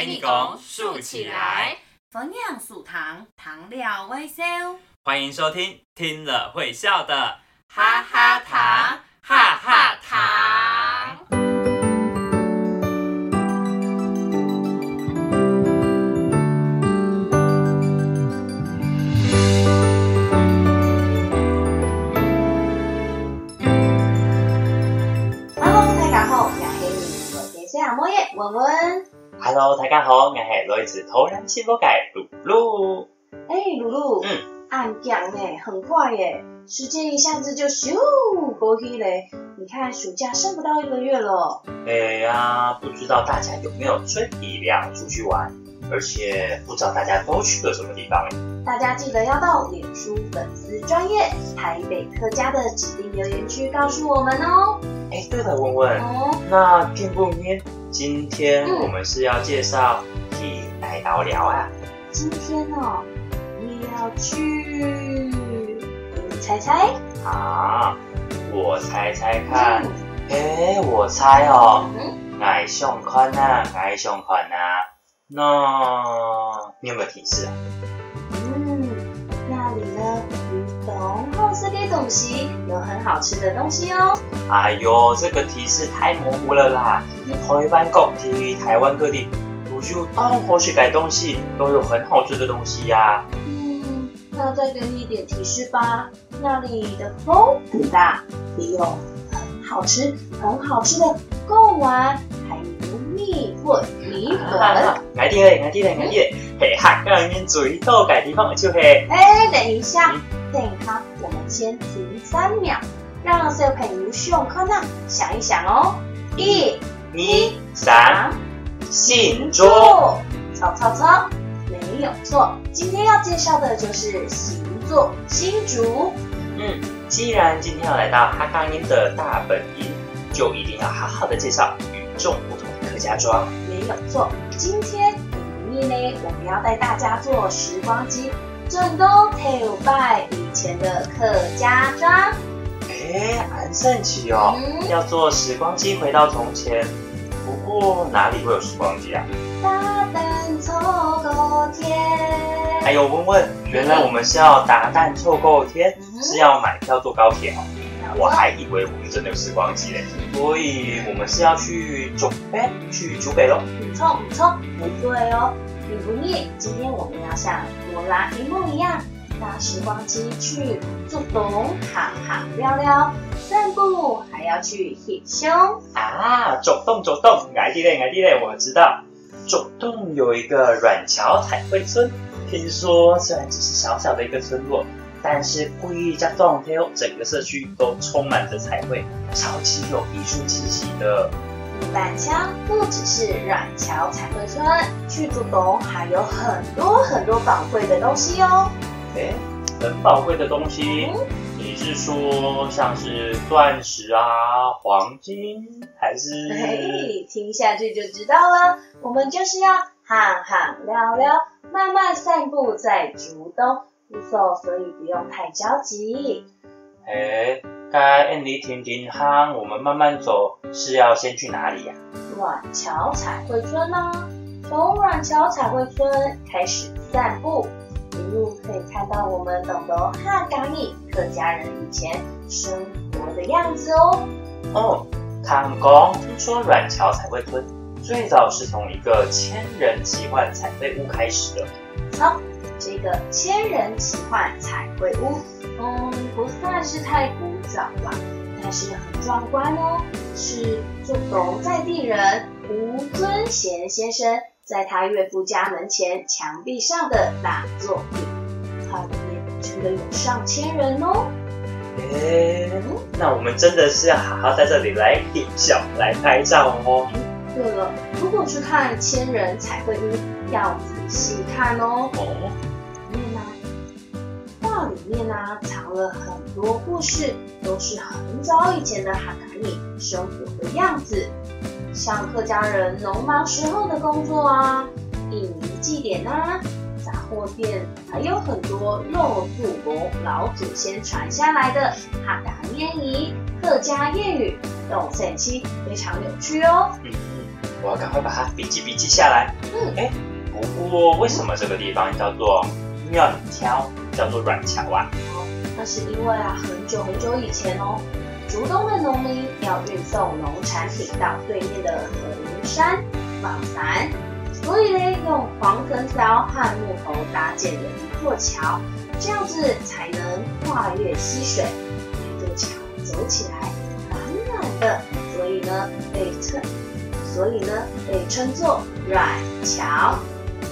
给你拱竖起来，分享素糖，糖料微笑。欢迎收听，听了会笑的哈哈糖，哈哈糖。Hello，大家好，我係我嘅小阿妹嘅文文。Hello，大家好，我係來自桃園幸福界露露。哎，露露，嗯，按讲呢，很快耶，时间一下子就咻过去嘞。你看，暑假剩不到一个月了。哎呀，不知道大家有没有春体谅出去玩？而且不知道大家都去了什么地方？大家记得要到脸书粉丝专业台北客家的指定留言区告诉我们哦。哎，对了，文文，哦，那进步面今天嗯我们是要介绍体来聊聊啊。今天哦，你要去，你猜猜？啊，我猜猜看，嗯哎，我猜哦，嗯，矮胸宽呐，矮胸宽呐。那你有没有提示啊？东西，有很好吃的东西哦。哎呦，这个提示太模糊了啦！台湾各地、台湾各地，不就东或是改东西，都有很好吃的东西呀、嗯，那再给你一点提示吧。那里的风很大，也有很好吃、很好吃的贡丸，还有米粉、米粉。矮啲咧，矮啲咧，矮啲咧，嘿哈，让人最多改地方就嘿。哎，等一下，等一下，我们先停三秒，让小朋友上课呢想一想哦。一、二、三，信做桌。错错错，没有错。今天要介绍的就是星座新竹。嗯，既然今天要来到哈卡音的大本营，就一定要好好的介绍与众不同的客家庄。没有错，今天里面呢，我们要带大家坐时光机，整都头拜以前的客家庄。哎，很神奇哦！嗯，要坐时光机回到从前，不过哪里会有时光机啊？大灯凑够天。还有问问，原来我们是要打蛋凑够天，嗯是要买票坐高铁哦。我还以为我们真的有时光机嘞，所以我们是要去中北，去竹北喽。不错不错，不对哦，你不腻。今天我们要像哆啦 A 梦一样，搭时光机去做东行行聊聊，散步还要去หิ胸。啊，走动走动，矮地嘞矮地嘞，我知道，走动有一个软桥彩绘村，听说虽然只是小小的一个村落，但是规家动还有整个社区都充满着彩绘，超级有艺术气息的。板桥不只是软桥彩绘村，去竹东还有很多很多宝贵的东西哦。哎，很宝贵的东西，嗯你是说像是钻石啊、黄金，还是？嘿，听下去就知道了。我们就是要行行聊聊，慢慢散步在竹东，不错，所以不用太着急。哎，该按你停停夯，我们慢慢走，是要先去哪里呀、软桥彩绘村呢、从软桥彩绘村开始散步，一路可以看到我们懂得汉港里客家人以前生活的样子哦。哦，康公听说软桥彩绘村最早是从一个千人奇幻彩绘屋开始的。好，这个千人奇幻彩绘屋，嗯，不算是太古早吧，但是很壮观哦。是竹东在地人吴尊贤先生在他岳父家门前墙壁上的大作品，它里面真的有上千人哦。哎，那我们真的是要好好在这里来点笑、来拍照哦。对了，如果去看千人彩绘屋，要仔细看哦。哦，里面呢、画里面呢、藏了很多故事，都是很早以前的哈卡米生活的样子，像客家人农忙时候的工作啊，印尼祭典啊，杂货店，还有很多肉祖公老祖先传下来的哈达念仪、客家谚语，懂神七非常有趣哦。嗯，我要赶快把它笔记笔记下来。嗯，哎，不过为什么这个地方叫做软桥，叫做软桥啊？那是因为啊，很久很久以前哦，竹东的农民要运送农产品到对面的河山访山，所以呢，用黄藤条和木头搭建了一座桥，这样子才能跨越溪水。这座桥走起来软软的，所以呢被称，所以呢被称作软桥。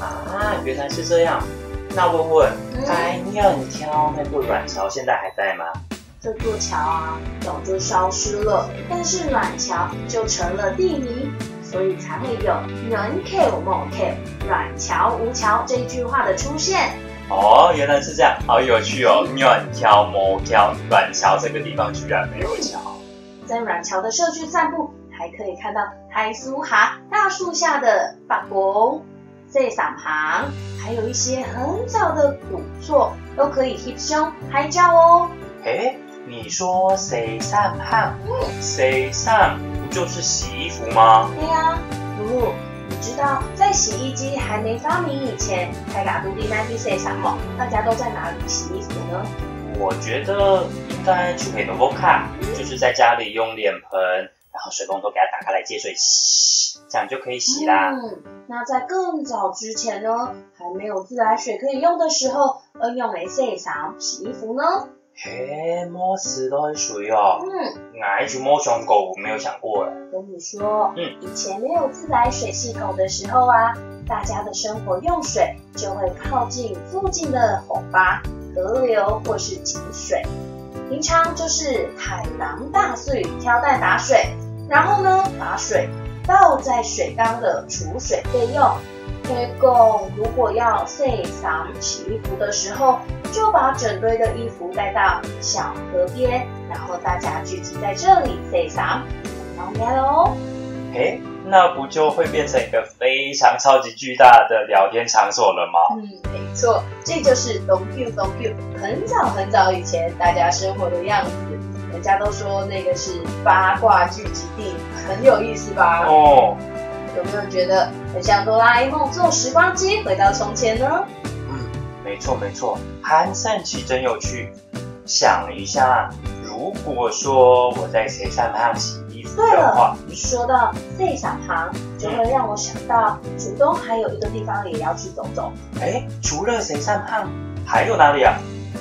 啊，原来是这样。那问问，嗯该软桥那座软桥现在还在吗？这座桥啊，早就消失了，但是软桥就成了地名，所以才会有“软桥冇桥，软桥无桥”这句话的出现。哦，原来是这样，好有趣哦。软桥、毛桥、软桥这个地方居然没有桥。在软桥的社区散步，还可以看到台苏哈大树下的法国、塞伞旁，还有一些很早的古厝，都可以贴胸拍照哦。哎，你说谁上汗？谁上不就是洗衣服吗？对呀、露露，你知道在洗衣机还没发明以前，开嘎杜地那比谁什么？大家都在哪里洗衣服呢？我觉得应该去给 Novo 看，就是在家里用脸盆，然后水龙头给它打开来接水，洗，这样就可以洗啦。嗯，那在更早之前呢，还没有自来水可以用的时候，要用来谁啥洗衣服呢？嘿，摸石头水哦，嗯，哪一只摸熊狗？我没有想过哎。跟你说，嗯，以前没有自来水系统的时候啊，大家的生活用水就会靠近附近的洪坝、河流或是井水。平常就是海狼大水挑担打水，然后呢把水倒在水缸的储水备用。推供如果要洗衫洗衣服的时候，就把整堆的衣服带到小河边，然后大家聚集在这里洗衫，方便喽。哎，那不就会变成一个非常超级巨大的聊天场所了吗？嗯，没错，这就是东 Q 东 Q，很早很早以前大家生活的样子。人家都说那个是八卦聚集地，很有意思吧？哦，有没有觉得很像哆啦 A 梦坐时光机回到从前呢？嗯，没错没错，韩善奇真有趣。想一下，如果说我在谁上旁洗衣服对的话了，，说到 C 小旁，就会让我想到竹东还有一个地方也要去走走，哎，除了谁上胖，还有哪里啊？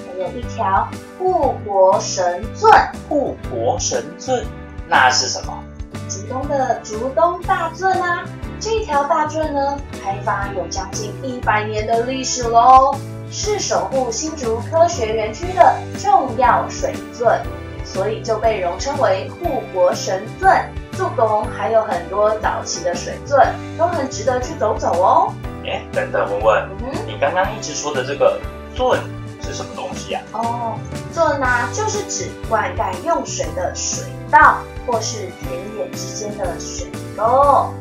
还有一条护国神圳。护国神圳，那是什么？竹东的竹东大圳啊，这条大圳呢，开发有将近一百年的历史喽，是守护新竹科学园区的重要水圳，所以就被荣称为护国神圳。竹东还有很多早期的水圳，都很值得去走走哦。哎，等等，问问，嗯哼。你刚刚一直说的这个圳是什么东西啊？哦，圳呢，就是指灌溉用水的水道，或是田野之间的水沟。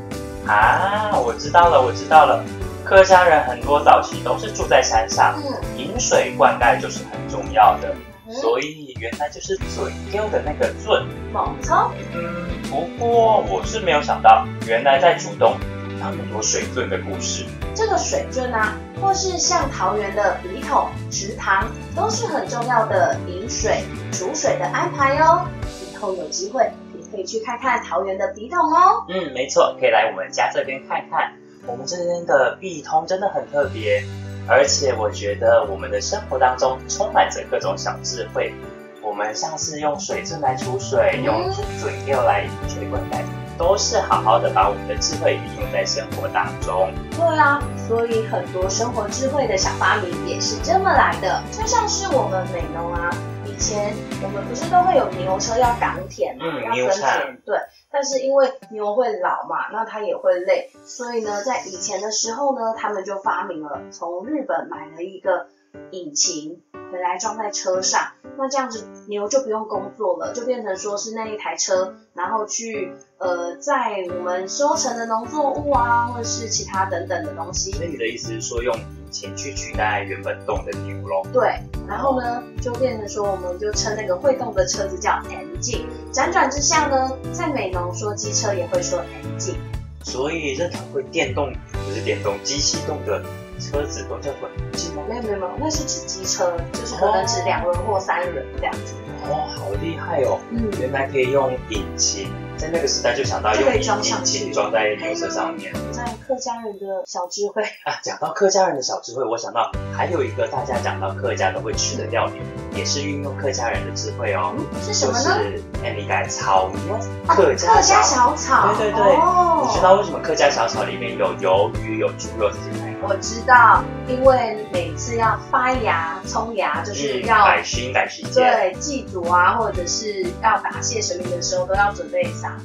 啊，我知道了，我知道了。客家人很多早期都是住在山上，嗯，饮水灌溉就是很重要的，嗯所以原来就是嘴丢的那个圳。猛冲。嗯，不过我是没有想到，原来在竹东有那么多水圳的故事。这个水圳啊，或是像桃园的笔筒、池塘，都是很重要的饮水、储水的安排哦。以后有机会也可以去看看桃园的笔筒哦。嗯，没错，可以来我们家这边看看。我们这边的碧通真的很特别，而且我觉得我们的生活当中充满着各种小智慧。我们像是用水圳来储水，用水流来水灌溉，都是好好的把我们的智慧运用在生活当中。对啊，所以很多生活智慧的小发明也是这么来的。就像是我们美农啊，以前我们不是都会有牛车要赶田嘛，嗯要耕田，对。但是因为牛会老嘛，那它也会累，所以呢，在以前的时候呢，他们就发明了从日本买了一个引擎回来装在车上，那这样子牛就不用工作了，就变成说是那一台车，然后去呃载我们收成的农作物啊，或者是其他等等的东西。所以你的意思是说，用引擎去取代原本动的牛咯？对，然后呢，就变成说，我们就称那个会动的车子叫 engine。辗转之下呢，在美农说机车也会说 engine。所以这台会电动不是电动机器动的车子都叫做机吗？没有没有没有，那是指机车，就是可能指两轮或三轮这样子。哦，好厉害哦！嗯，原来可以用引擎，在那个时代就想到用引擎装在牛车上面在客家人的小智慧，啊。讲到客家人的小智慧，我想到还有一个大家讲到客家都会吃的料理，也是运用客家人的智慧哦，嗯，是什就么呢？是哎，你改炒牛哦客家小。小炒，对对对哦你知道为什么客家小炒里面有鱿鱼、有猪肉这些菜吗？我知道，因为每次要发芽、冲芽，就是要、改新改时间。对祭祖啊，或者是要答谢神明的时候，都要准备赏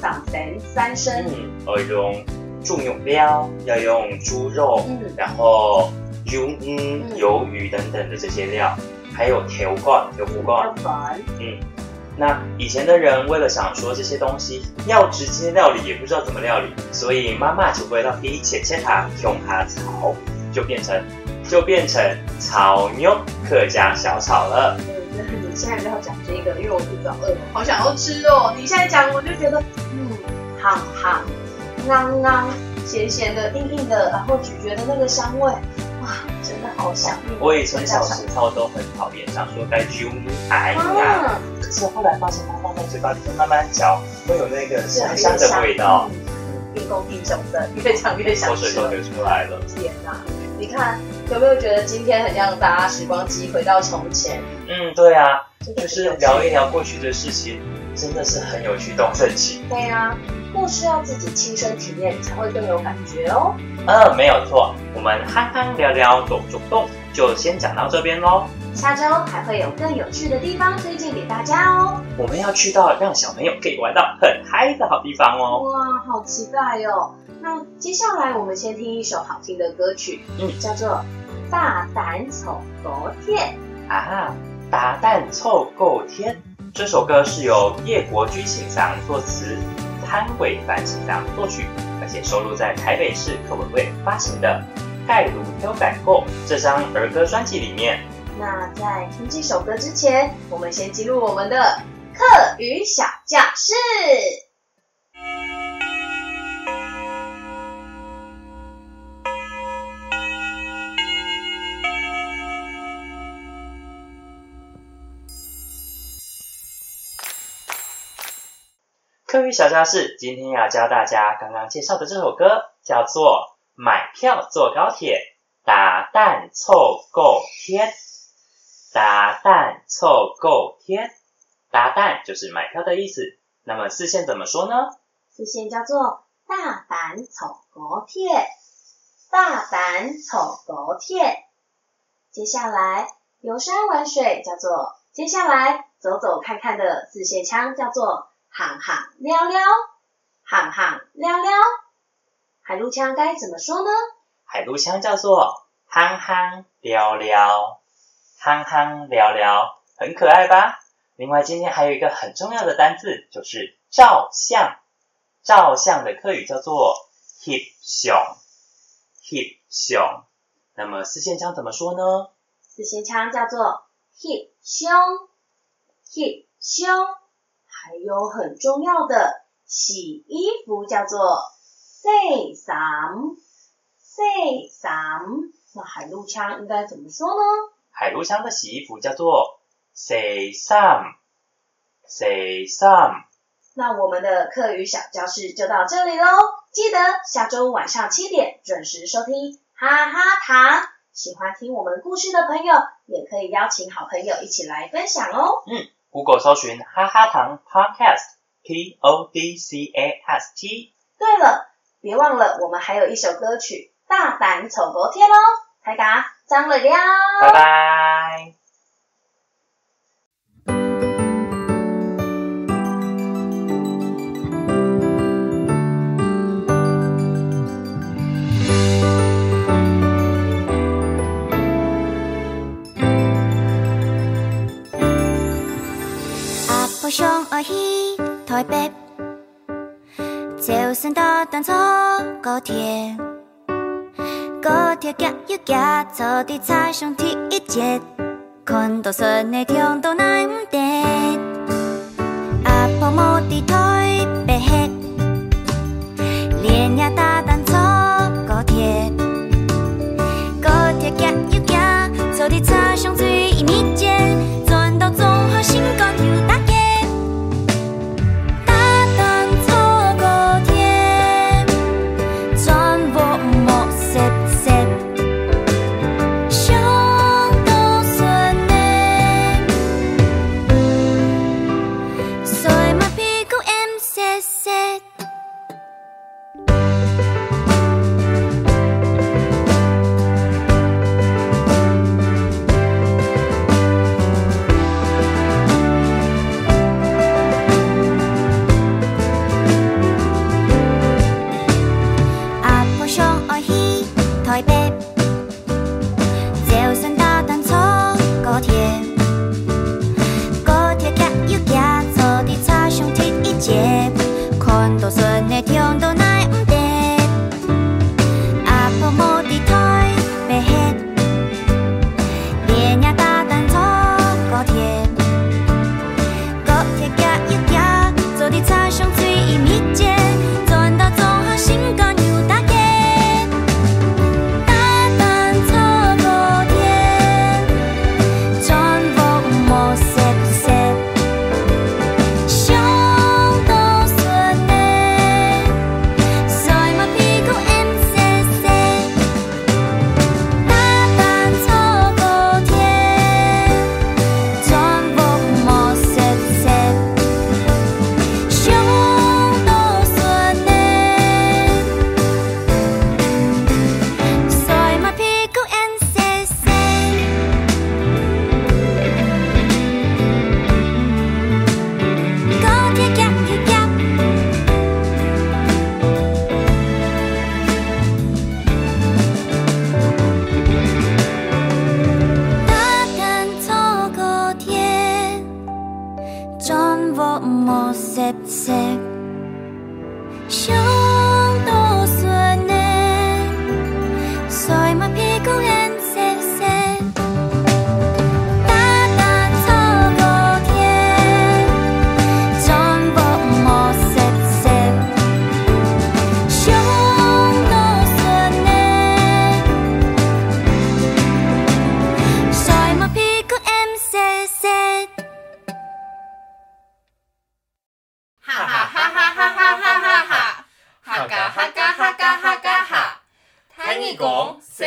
赏神三牲。嗯，要用猪用料，要用猪肉，嗯然后油嗯嗯鱿鱼等等的这些料，还有条罐、油腐罐。粉，嗯，那以前的人为了想说这些东西要直接料理，也不知道怎么料理，所以妈妈就会到第一切切它，用它炒，就变成就变成炒牛客家小炒了。嗯，你现在不要讲这个，因为我肚子好饿，好想要吃哦。你现在讲，我就觉得，嗯，好好，刚刚咸咸的、硬硬的，然后咀嚼的那个香味，哇，真的好想念。我以前小时候都很讨厌，想说该揪哎呀，啊，可是后来发现它放在嘴巴里面慢慢嚼，会有那个香香的味道，毕恭毕敬的，越讲越想吃口水都。流出来了。天哪！你看有没有觉得今天很像搭时光机回到从前？嗯，对啊，就是聊一聊过去的事情，真的是很有趣，动神奇。对啊，故事要自己亲身体验才会更有感觉哦。嗯，没有错，我们憨憨聊聊走走动，就先讲到这边喽。下周还会有更有趣的地方推荐给大家哦。我们要去到让小朋友可以玩到很嗨的好地方哦。哇，好期待哦！那接下来我们先听一首好听的歌曲，嗯叫做《大胆丑狗天啊，大胆凑够天！这首歌是由叶国居请上作词，潘伟凡请上作曲，而且收录在台北市客委会发行的《盖卢挑改购》这张儿歌专辑里面。那在听这首歌之前，我们先进入我们的课余小教室。课余小教室今天要教大家刚刚介绍的这首歌，叫做《买票坐高铁》，打蛋凑够天，打蛋凑够天，打蛋就是买票的意思。那么四线怎么说呢？四线叫做大胆丑国贴，大胆丑国贴。接下来游山玩水叫做，接下来走走看看的四线腔叫做行行撩撩，行行撩撩。海陆腔该怎么说呢？海陆腔叫做憨憨聊聊，憨憨聊聊，很可爱吧？另外，今天还有一个很重要的单字，就是照相。照相的客语叫做翕相，翕相。那么四线腔怎么说呢？四线腔叫做 hip 胸，hip 胸。还有很重要的洗衣服叫做 say some say some。那海陆腔应该怎么说呢？海陆香的洗衣服叫做 say some say some。那我们的课语小教室就到这里喽，记得下周晚上七点准时收听哈哈糖。喜欢听我们故事的朋友，也可以邀请好朋友一起来分享哦。嗯 Google 搜寻哈哈糖 Podcast，P O D C A S T。对了，别忘了我们还有一首歌曲《大胆丑狗贴》喽，大家张了了。拜拜。阿婆上爱去台北，就算搭单坐高铁，高铁夹又夹，坐伫菜上第一节，看到顺的中都难得。阿婆冇伫台北，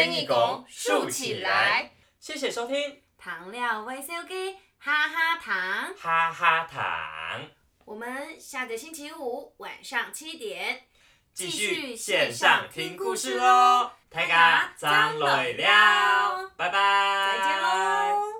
生一竖起来。谢谢收听《糖料 VCOK 哈哈糖》，哈哈糖。我们下个星期五晚上七点继续线上听故事哦，大家张磊了，拜拜，再见喽。